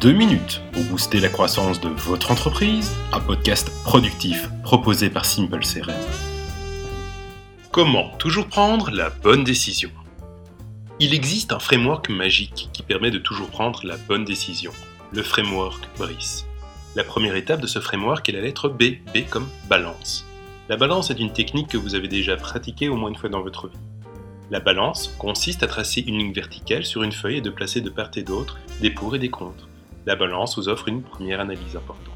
2 minutes pour booster la croissance de votre entreprise, un podcast productif proposé par Simple CRM. Comment toujours prendre la bonne décision? Il existe un framework magique qui permet de toujours prendre la bonne décision, le framework BRICE. La première étape de ce framework est la lettre B, B comme balance. La balance est une technique que vous avez déjà pratiquée au moins une fois dans votre vie. La balance consiste à tracer une ligne verticale sur une feuille et de placer de part et d'autre des pour et des contre. La balance vous offre une première analyse importante.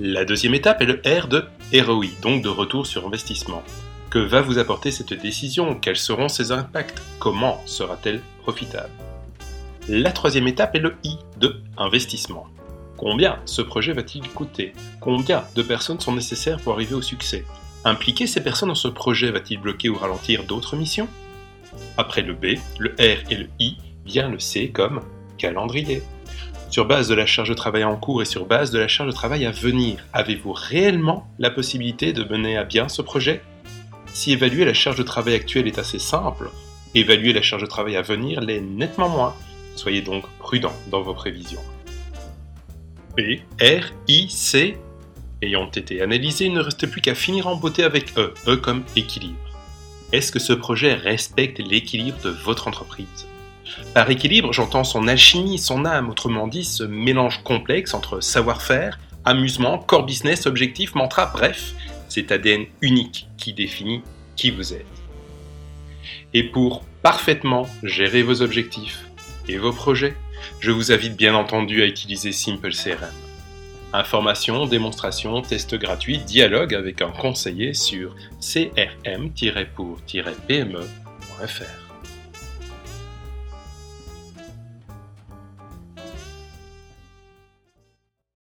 La deuxième étape est le R de ROI, donc de retour sur investissement. Que va vous apporter cette décision? Quels seront ses impacts? Comment sera-t-elle profitable? La troisième étape est le I de investissement. Combien ce projet va-t-il coûter? Combien de personnes sont nécessaires pour arriver au succès? Impliquer ces personnes dans ce projet va-t-il bloquer ou ralentir d'autres missions? Après le B, le R et le I, vient le C comme calendrier. Sur base de la charge de travail en cours et sur base de la charge de travail à venir, avez-vous réellement la possibilité de mener à bien ce projet? Si évaluer la charge de travail actuelle est assez simple, évaluer la charge de travail à venir l'est nettement moins. Soyez donc prudent dans vos prévisions. B, R, I, C ayant été analysés, il ne reste plus qu'à finir en beauté avec E, E comme équilibre. Est-ce que ce projet respecte l'équilibre de votre entreprise? Par équilibre, j'entends son alchimie, son âme, autrement dit ce mélange complexe entre savoir-faire, amusement, core business, objectif, mantra, bref, cet ADN unique qui définit qui vous êtes. Et pour parfaitement gérer vos objectifs et vos projets, je vous invite bien entendu à utiliser Simple CRM. Informations, démonstrations, tests gratuits, dialogue avec un conseiller sur crm-pour-pme.fr.